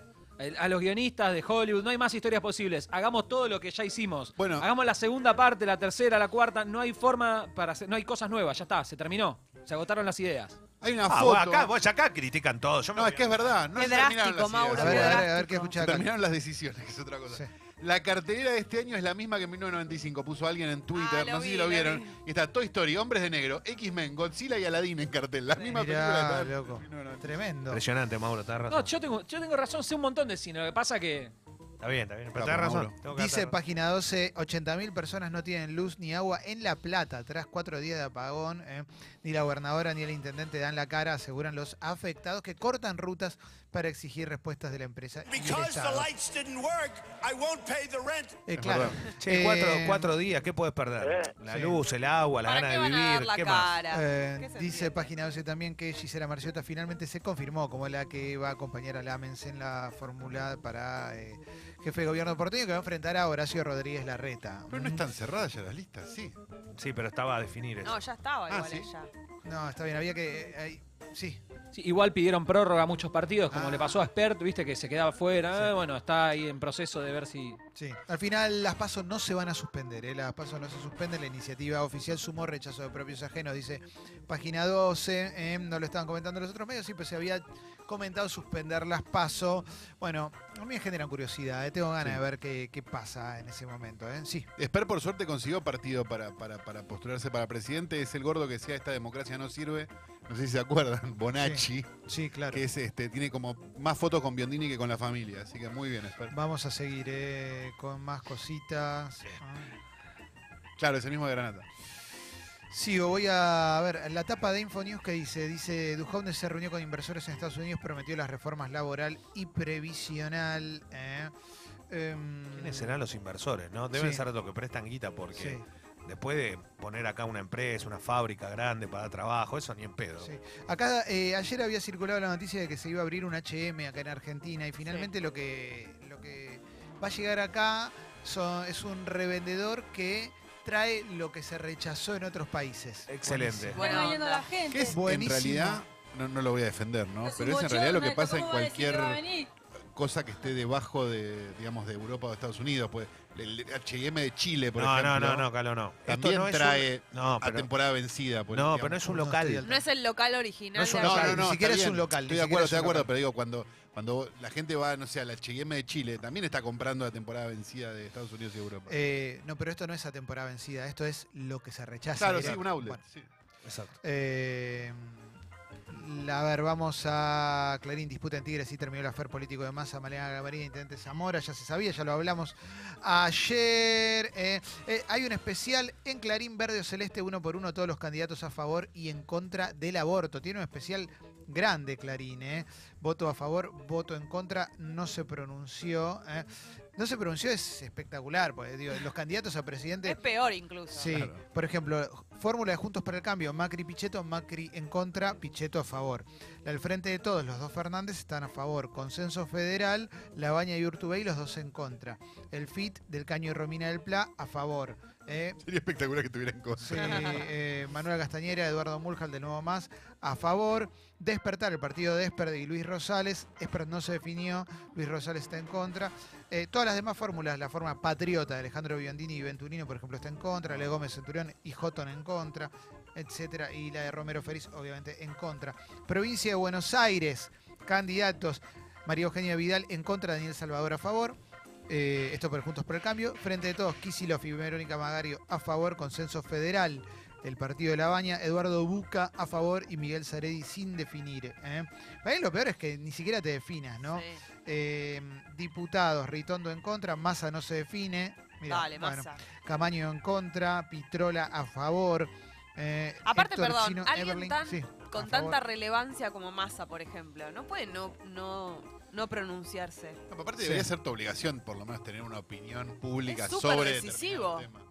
A los guionistas de Hollywood, no hay más historias posibles. Hagamos todo lo que ya hicimos. Bueno. Hagamos la segunda parte, la tercera, la cuarta. No hay forma para hacer, no hay cosas nuevas. Ya está, se terminó. Se agotaron las ideas. Hay una Ah, foto. vos acá, vos acá critican todo. Yo me No, voy es que es verdad. No terminaron drástico, las Mauro. A ver, qué a ver, a ver qué escucha Se acá. terminaron las decisiones, que es otra cosa. Sí. La cartelera de este año es la misma que en 1995. Puso alguien en Twitter, Ah, lo no sé si lo lo vieron. vi. Y está Toy Story, Hombres de Negro, X-Men, Godzilla y Aladdin en cartel. La misma Mirá, película. de- loco. No, no, no. Tremendo. Impresionante, Mauro, tenés razón. No, yo tengo, yo tengo razón, sé un montón de cine. Lo que pasa que Está bien, está bien. Pero Capo, tenés razón. Mauro. tengo que Dice página 12, 80.000 personas no tienen luz ni agua en La Plata tras cuatro días de apagón. eh. Ni la gobernadora ni el intendente dan la cara, aseguran los afectados que cortan rutas para exigir respuestas de la empresa y del Estado. Eh, claro. Che, Eh, cuatro, cuatro días, ¿qué puedes perder? La Sí. luz, el agua, la ¿Para gana qué de van a vivir. la ¿Qué más? cara? Eh, ¿Qué se dice entiende? página 12 también que Gisela Marciota finalmente se confirmó como la que va a acompañar a Lamens en la fórmula para eh, jefe de gobierno porteño que va a enfrentar a Horacio Rodríguez Larreta. Pero no están cerradas ya las listas, sí. Sí, pero estaba a definir eso. No, ya estaba Ah, igual ¿sí? ella. No, está bien, había que... sí, sí, igual pidieron prórroga a muchos partidos, como Ah. le pasó a Spert, viste que se quedaba fuera. Bueno, está ahí en proceso de ver si. Sí, al final las pasos no se van a suspender, ¿eh? las pasos no se suspenden, la iniciativa oficial sumó rechazo de propios ajenos, dice página 12, ¿eh? no lo estaban comentando los otros medios, sí, pero se había comentado suspender las pasos. Bueno, a mí me generan curiosidad, ¿eh? tengo ganas Sí. de ver qué, qué pasa en ese momento. ¿eh? Sí, Esper por suerte consiguió partido para, para, para postularse para presidente. Es el gordo que decía esta democracia no sirve. No sé si se acuerdan, Bonacci, sí, claro. que es este, tiene como más fotos con Biondini que con la familia. Así que muy bien, Esper. Vamos a seguir ¿eh? con más cositas. Ah. Claro, es el mismo de Granata. Sigo, voy a, a ver, la tapa de Infonews que dice, dice, Duhovne se reunió con inversores en Estados Unidos, prometió las reformas laboral y previsional. ¿eh? Em, ¿Quiénes serán los inversores, no? Deben Sí. ser los que prestan guita porque Sí. después de poner acá una empresa, una fábrica grande para dar trabajo, eso ni en pedo. Sí. Acá eh, ayer había circulado la noticia de que se iba a abrir un HM acá en Argentina y finalmente lo que lo que va a llegar acá son- es un revendedor que trae lo que se rechazó en otros países. Excelente. Buena yendo onda. la gente. Que es en Buenísimo. realidad, no, no lo voy a defender, ¿no? Es un Pero es en realidad lo que pasa en ¿cómo va a decir que cualquier va a venir? cosa que esté debajo de, digamos, de Europa o de Estados Unidos. Pues el H&M de Chile, por no, ejemplo. no, no, no, Calo, no. También Esto no es un- trae no, a pero, temporada vencida. pues, no, digamos. pero no es un No local. No es el local original No es un de No, no, Ni no, siquiera está es un bien. local, ni Estoy de siquiera acuerdo, es estoy de un acuerdo, local. pero digo, cuando, cuando la gente va, no sé, a la H&M de Chile, también está comprando la temporada vencida de Estados Unidos y Europa. Eh, no, pero esto no es a temporada vencida, esto es lo que se rechaza. claro, sí, un outlet. Bueno, sí. Exacto. eh, La- a ver, vamos a Clarín, disputa en Tigres, sí terminó el afer político de masa, Malena Gamarina, intendente Zamora, ya se sabía, ya lo hablamos ayer. eh, eh, hay un especial en Clarín Verde o Celeste, uno por uno, todos los candidatos a favor y en contra del aborto. Tiene un especial grande Clarín, eh. Voto a favor, voto en contra, no se pronunció. eh. No se pronunció, es espectacular, porque digo, los candidatos a presidente... Es peor incluso. Sí, por ejemplo, fórmula de Juntos para el Cambio, Macri Pichetto, Macri en contra, Pichetto a favor. La del Frente de Todos, los dos Fernández están a favor. Consenso Federal, Labaña y Urtubey, los dos en contra. El FIT del Caño y Romina del Pla a favor. Eh, Sería espectacular que estuviera en contra. Sí, eh, Manuel Castañera, Eduardo Muljal de Nuevo Más, a favor. Despertar, el partido de Esper y Luis Rosales. Esper no se definió, Luis Rosales está en contra. Eh, todas las demás fórmulas, la forma patriota de Alejandro Biondini y Venturino, por ejemplo, está en contra. Le Gómez Centurión y Joton en contra, etcétera. Y la de Romero Feliz, obviamente, en contra. Provincia de Buenos Aires, candidatos. María Eugenia Vidal en contra, Daniel Salvador a favor. Eh, esto por Juntos por el Cambio. Frente de todos, Kisilov y Verónica Magario a favor. Consenso federal del Partido de la Baña. Eduardo Buca a favor y Miguel Zaredi sin definir. ¿eh? Para mí lo peor es que ni siquiera te definas, ¿no? Eh, diputados, Ritondo en contra, Massa no se define. Mirá, Dale, bueno, Massa. Camaño en contra, Pitrola a favor. eh, Aparte, Héctor perdón, Chino alguien tan, sí, con tanta favor. relevancia como Massa, por ejemplo, no puede no, no, no pronunciarse. No, pero aparte debería ser tu obligación, por lo menos, tener una opinión pública Es súper sobre decisivo. determinado tema.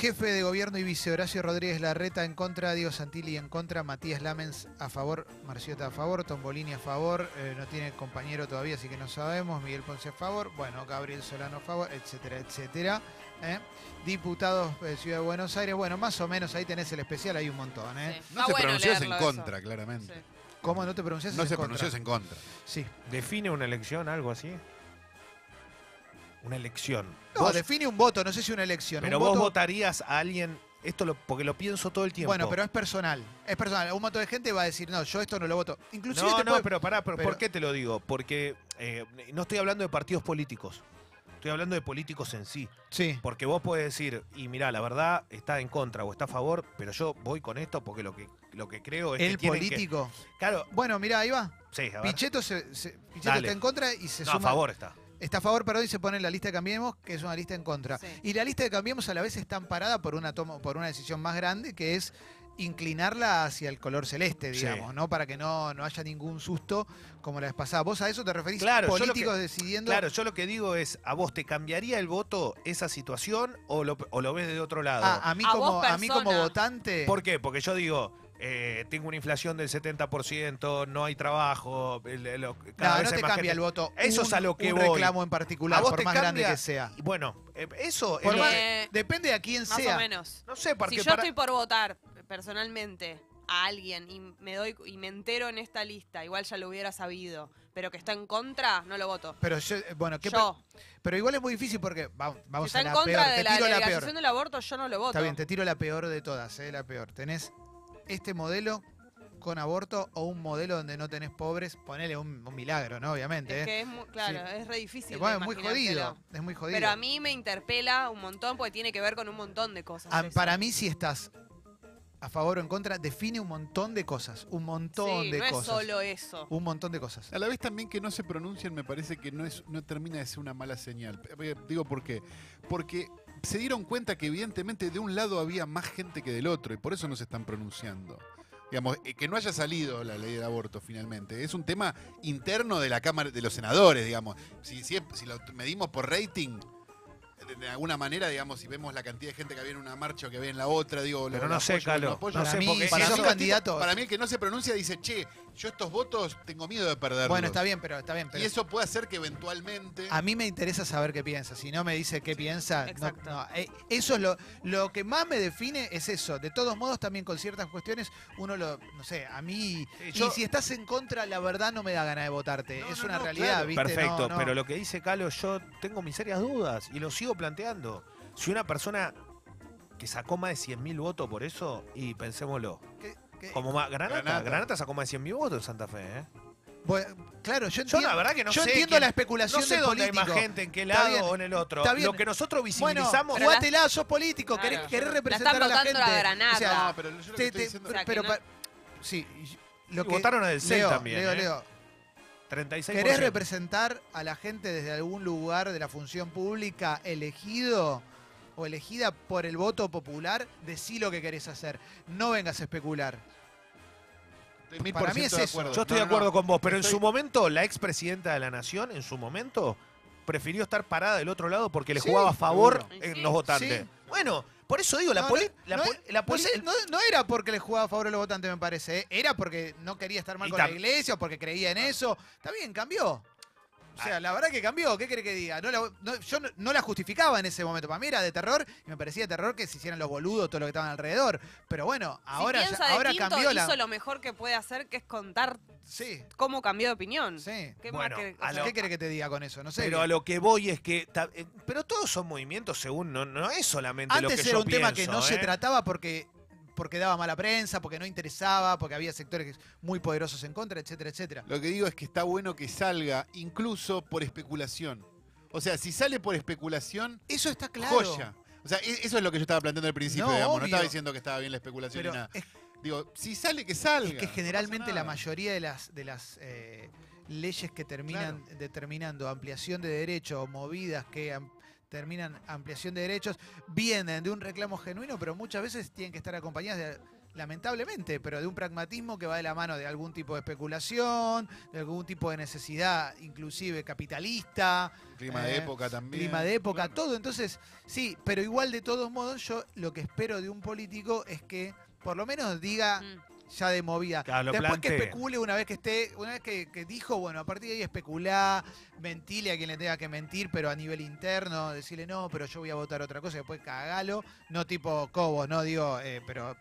Jefe de gobierno y vice Horacio Rodríguez Larreta en contra, Diego Santilli en contra, Matías Lamens a favor, Marciota a favor, Tombolini a favor, eh, no tiene compañero todavía, así que no sabemos, Miguel Ponce a favor, bueno, Gabriel Solano a favor, etcétera, etcétera. ¿eh? Diputados de Ciudad de Buenos Aires, bueno, más o menos ahí tenés el especial, hay un montón. ¿eh? No se pronunció es en contra, claramente. ¿Cómo no te pronuncias? No se en contra. es en contra. Sí. ¿Define una elección, algo así? Una elección. No, Vos- define un voto, no sé si una elección. pero un vos voto- votarías a alguien, esto lo, porque lo pienso todo el tiempo. Bueno, pero es personal. Es personal. Un montón de gente va a decir, no, yo esto no lo voto. Inclusive no, te no, puede- pero pará, pero, pero- ¿por qué te lo digo? Porque eh, no estoy hablando de partidos políticos. Estoy hablando de políticos en sí. Sí. Porque vos podés decir, y mirá, la verdad está en contra o está a favor, pero yo voy con esto porque lo que, lo que creo es que El que- político. Claro. Bueno, mira, ahí va. Sí, a ver. Pichetto, se, se- Pichetto está en contra y se No, suma. a favor está. Está a favor, perdón, y se pone en la lista de Cambiemos, que es una lista en contra. Y la lista de Cambiemos a la vez está amparada por una toma, por una decisión más grande, que es inclinarla hacia el color celeste, Sí. digamos, ¿no? Para que no, no haya ningún susto como la vez pasada. ¿Vos a eso te referís? Claro, políticos que- decidiendo. Claro, yo lo que digo es, ¿a vos te cambiaría el voto esa situación o lo, o lo ves de otro lado? Ah, a mí A como, a mí como votante. ¿Por qué? Porque yo digo, eh, tengo una inflación del 70%, no hay trabajo, el- lo- cada No, vez no te cambia gente. el voto. Eso un, es a lo que un voy. reclamo en particular, ¿A vos por te más grande cambia? que sea. Bueno, eh, eso es lo- Eh, depende de a quién Más sea. o menos. No sé, porque si yo para- estoy por votar personalmente a alguien y me doy y me entero en esta lista, igual ya lo hubiera sabido, pero que está en contra, no lo voto. Pero yo, eh, bueno, ¿qué Yo. pe- Pero igual es muy difícil porque vamos, Si vamos está a en la contra peor. de Te la tiro la peor. legalización del aborto, yo no lo voto. Está bien, te tiro la peor de todas, eh, la peor. Tenés este modelo con aborto o un modelo donde no tenés pobres, ponele un, un milagro, ¿no? Obviamente. Es eh. es muy, claro, Sí. es re difícil. Bueno, es muy jodido, es muy jodido. Pero a mí me interpela un montón porque tiene que ver con un montón de cosas. Ah, para mí, si estás a favor o en contra, define un montón de cosas. Un montón Sí, de no es cosas. solo eso. Un montón de cosas. A la vez también que no se pronuncien me parece que no es no termina de ser una mala señal. Eh, Digo por qué. Porque se dieron cuenta que evidentemente de un lado había más gente que del otro y por eso no se están pronunciando. Digamos, eh, que no haya salido la ley del aborto finalmente. Es un tema interno de la Cámara de los Senadores, digamos. Si, si, si lo medimos por rating, de, de alguna manera, digamos, si vemos la cantidad de gente que había en una marcha o que había en la otra, digo, Pero lo- no lo sé, apoyo, Calo, lo apoyo. no sé, mí, porque si para, sos mí, los candidato- tipos- para mí el que no se pronuncia dice, che, yo estos votos tengo miedo de perderlos. Bueno, está bien, pero está bien. Pero Y eso puede hacer que eventualmente... A mí me interesa saber qué piensa. Si no me dice qué piensa, no- eh, eso es lo, lo que más me define es eso. De todos modos, también con ciertas cuestiones, uno lo, no sé, a mí. Sí, y si estás en contra, la verdad no me da ganas de votarte. No, es no, una no, realidad, claro. ¿viste? Perfecto, No, no. pero lo que dice Calo, yo tengo mis serias dudas y lo sigo planteando. Si una persona que sacó más de 100.000 votos por eso, y pensémoslo, ¿Qué- qué? como más, Granata, Granata. Granata. sacó más de 100.000 votos en Santa Fe, ¿eh? Bueno, claro, yo Yo entiendo, la verdad que no yo sé. entiendo quién- la especulación No sé del dónde hay político. más gente, en qué Está lado bien, o en el otro. está bien. Lo que nosotros Bueno, visibilizamos. La- jugátela, sos político, Claro. querés, querés La representar están a la gente. la Granada. O sea, No, pero yo lo que te- estoy te- diciendo... O sea, que pero no- pa- sí, lo Sí, que votaron a Del Cel Leo, también, Leo, ¿eh? Leo, 36%. ¿Querés representar a la gente desde algún lugar de la función pública elegido o elegida por el voto popular? Decí lo que querés hacer. No vengas a especular. Estoy Para mí es de eso. acuerdo. Yo estoy No, de acuerdo no. con vos, pero en su momento la expresidenta de la Nación, en su momento, prefirió estar parada del otro lado porque le Sí, jugaba a favor seguro. en los votantes. Sí. Bueno, por eso digo, la No, poli- no, la no, poli- la No, poli- sé, no- no era porque le jugaba a favor a los votantes, me parece. ¿eh? Era porque no quería estar mal Y con la iglesia o porque creía en eso. Está bien, cambió. O sea, la verdad que cambió. ¿Qué quiere que diga? No la- no- yo no, no la justificaba en ese momento. Para mí era de terror y me parecía de terror que se hicieran los boludos, todo lo que estaban alrededor. Pero bueno, ahora, si ya- de ahora Tinto, cambió la. hizo lo mejor que puede hacer, que es contar Sí, cómo cambió de opinión. sí. ¿Qué Bueno, más que- o sea, lo- ¿Qué quiere que te diga con eso? No sé. pero a lo que voy es que. ta- eh, Pero todos son movimientos según, no, no es solamente lo que Antes yo era un tema que no se ¿eh? trataba porque, porque daba mala prensa, porque no interesaba, porque había sectores muy poderosos en contra, etcétera, etcétera. Lo que digo es que está bueno que salga incluso por especulación. O sea, si sale por especulación, Eso está claro. joya. O sea, e- eso es lo que yo estaba planteando al principio, No, digamos. obvio. No estaba diciendo que estaba bien la especulación Pero ni nada. es Digo, si sale, que salga. Es que generalmente la mayoría de las, de las eh, leyes que terminan determinando ampliación de derechos o movidas que terminan ampliación de derechos vienen de un reclamo genuino, pero muchas veces tienen que estar acompañadas de, lamentablemente, pero de un pragmatismo que va de la mano de algún tipo de especulación, de algún tipo de necesidad, inclusive capitalista. Clima de eh, época también. Clima de época, Claro. todo. Entonces, sí, pero igual de todos modos, yo lo que espero de un político es que por lo menos diga Mm. Ya de movida. Claro, lo Después que especule una vez que esté, una vez que, que dijo, bueno, a partir de ahí especular, mentile a quien le tenga que mentir, pero a nivel interno, decirle no, pero yo voy a votar otra cosa, y después cagalo, no tipo Cobos, no digo, eh, pero eh,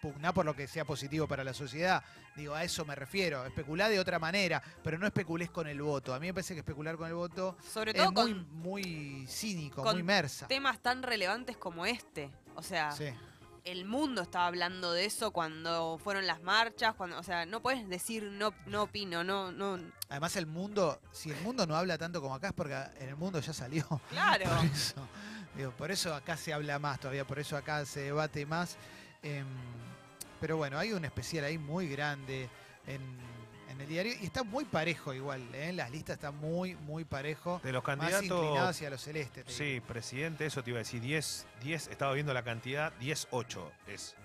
pugná por lo que sea positivo para la sociedad. Digo, a eso me refiero. Especular de otra manera, pero no especules con el voto. A mí me parece que especular con el voto Sobre es muy, con muy cínico, con muy mersa. temas tan relevantes como este. O sea, Sí. El mundo estaba hablando de eso cuando fueron las marchas, cuando, o sea, no puedes decir no, no opino, no, no. Además el mundo, si el mundo no habla tanto como acá es porque en el mundo ya salió. Claro. Por eso, digo, por eso acá se habla más todavía, por eso acá se debate más. Em, pero bueno, hay un especial ahí muy grande en, en el diario y está muy parejo igual, ¿eh? las listas están muy, muy parejo. De los Más candidatos. inclinado hacia lo celeste. te digo. Sí, presidente, eso te iba a decir. 10, 10, estaba viendo la cantidad, 10, 8 es.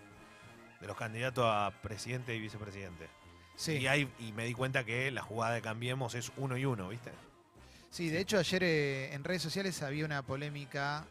De los candidatos a presidente y vicepresidente. Sí. Y, hay, y me di cuenta que la jugada de Cambiemos es uno y uno, ¿viste? Sí, de hecho ayer eh, en redes sociales había una polémica,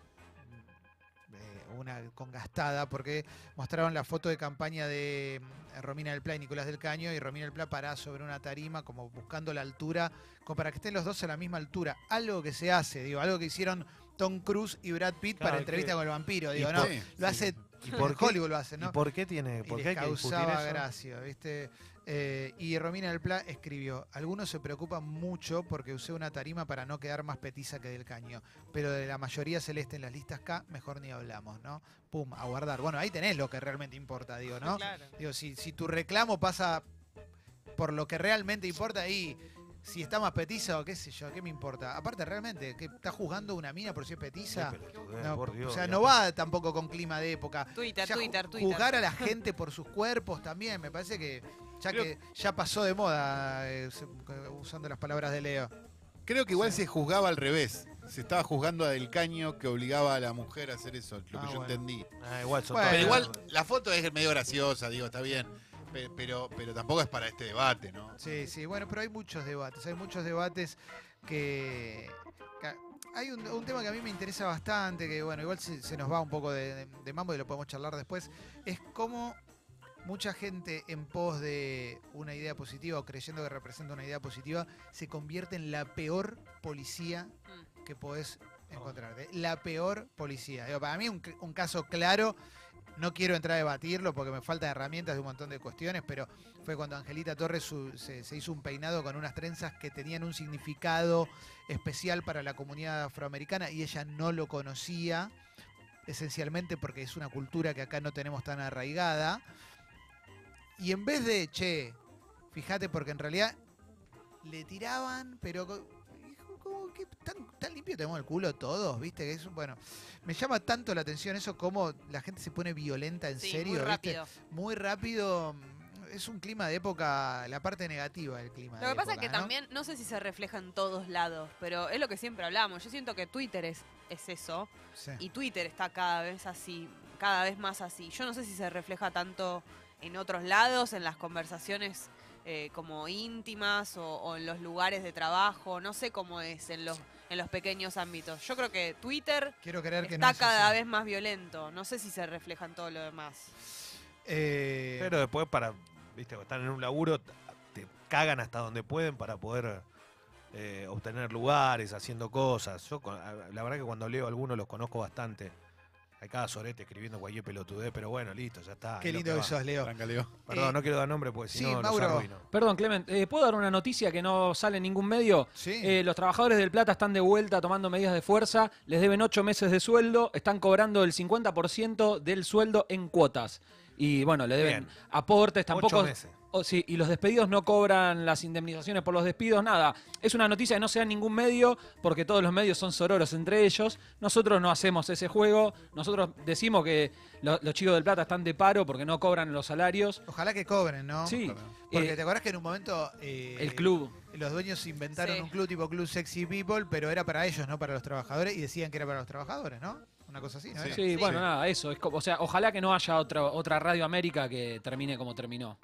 una congastada, porque mostraron la foto de campaña de mm, Romina del Pla y Nicolás del Caño, y Romina del Pla parada sobre una tarima, como buscando la altura, como para que estén los dos a la misma altura. Algo que se hace, digo, algo que hicieron Tom Cruise y Brad Pitt Claro, para entrevista que- con el vampiro, digo, no, lo hace. ¿Y por Hollywood lo hacen, ¿no? ¿Y por qué tiene? ¿Por y qué hay que causaba gracia, ¿viste? Eh, y Romina del Pla escribió, algunos se preocupan mucho porque usé una tarima para no quedar más petiza que del caño, pero de la mayoría celeste en las listas K, mejor ni hablamos, ¿no? Pum, a guardar. Bueno, ahí tenés lo que realmente importa, digo, ¿no? Claro. Digo, si, si tu reclamo pasa por lo que realmente importa ahí, si está más petiza o qué sé yo, ¿qué me importa? Aparte, realmente, que está juzgando una mina por si es petiza. No, por Dios, o sea, no va tampoco con clima de época. Twitter, Ya ju- Twitter, Twitter. Juzgar a la gente por sus cuerpos también, me parece que ya Creo- que ya pasó de moda, eh, usando las palabras de Leo. Creo que igual se juzgaba al revés. Se estaba juzgando a Del Caño que obligaba a la mujer a hacer eso, lo Ah, que yo bueno. entendí. Ah, igual son Bueno, Pero todos- igual la foto es medio graciosa, digo, está bien. Pe- Pero, pero tampoco es para este debate, ¿no? Sí, sí, bueno, pero hay muchos debates, hay muchos debates que... que- hay un, un tema que a mí me interesa bastante, que bueno, igual se, se nos va un poco de, de- de mambo y lo podemos charlar después, es cómo mucha gente en pos de una idea positiva o creyendo que representa una idea positiva, se convierte en la peor policía Mm. que podés encontrarte. La peor policía. Digo, para mí un, un caso claro, no quiero entrar a debatirlo porque me faltan herramientas de un montón de cuestiones, pero fue cuando Angelita Torres su- se, se hizo un peinado con unas trenzas que tenían un significado especial para la comunidad afroamericana y ella no lo conocía, esencialmente porque es una cultura que acá no tenemos tan arraigada. Y en vez de, che, fíjate, porque en realidad le tiraban, pero co- como que tan, tan limpio tenemos el culo todos, ¿viste? Que es, bueno, me llama tanto la atención eso como la gente se pone violenta en Sí, serio, muy ¿viste? rápido. Muy rápido. es un clima de época, la parte negativa del clima. Lo de que pasa es que ¿no? también, no sé si se refleja en todos lados, pero es lo que siempre hablamos. Yo siento que Twitter es, es eso. Sí. Y Twitter está cada vez así, cada vez más así. Yo no sé si se refleja tanto en otros lados, en las conversaciones eh, como íntimas o, o en los lugares de trabajo. No sé cómo es en los, en los pequeños ámbitos. Yo creo que Twitter Quiero creer que está no es cada así. vez más violento. No sé si se refleja en todo lo demás. Eh, Pero después para, viste, están en un laburo, te cagan hasta donde pueden para poder eh, obtener lugares, haciendo cosas. Yo, la verdad que cuando leo algunos los conozco bastante. Hay cada sorete escribiendo cualquier pelotudez, pero bueno, listo, ya está. Qué lindo que sos, Leo. Leo. Perdón, Eh, no quiero dar nombre porque si sí, no los Mauro. arruino. Perdón, Clement, eh, ¿puedo dar una noticia que no sale en ningún medio? Sí. Eh, los trabajadores del Plata están de vuelta tomando medidas de fuerza, les deben ocho meses de sueldo, están cobrando el 50% del sueldo en cuotas. Y bueno, le deben Bien. aportes, tampoco... Ocho meses. Oh, sí, y los despedidos no cobran las indemnizaciones por los despidos, nada. Es una noticia que no sea en ningún medio, porque todos los medios son sororos entre ellos. Nosotros no hacemos ese juego. Nosotros decimos que lo- los chicos del Plata están de paro porque no cobran los salarios. Ojalá que cobren, ¿no? Sí. Porque Eh, te acordás que en un momento eh, el club. los dueños inventaron Sí. un club tipo Club Sexy People, pero era para ellos, no para los trabajadores, y decían que era para los trabajadores, ¿no? Una cosa así, ¿no? Sí. era? Bueno, nada, eso. Es como- o sea, ojalá que no haya otra, otra Radio América que termine como terminó.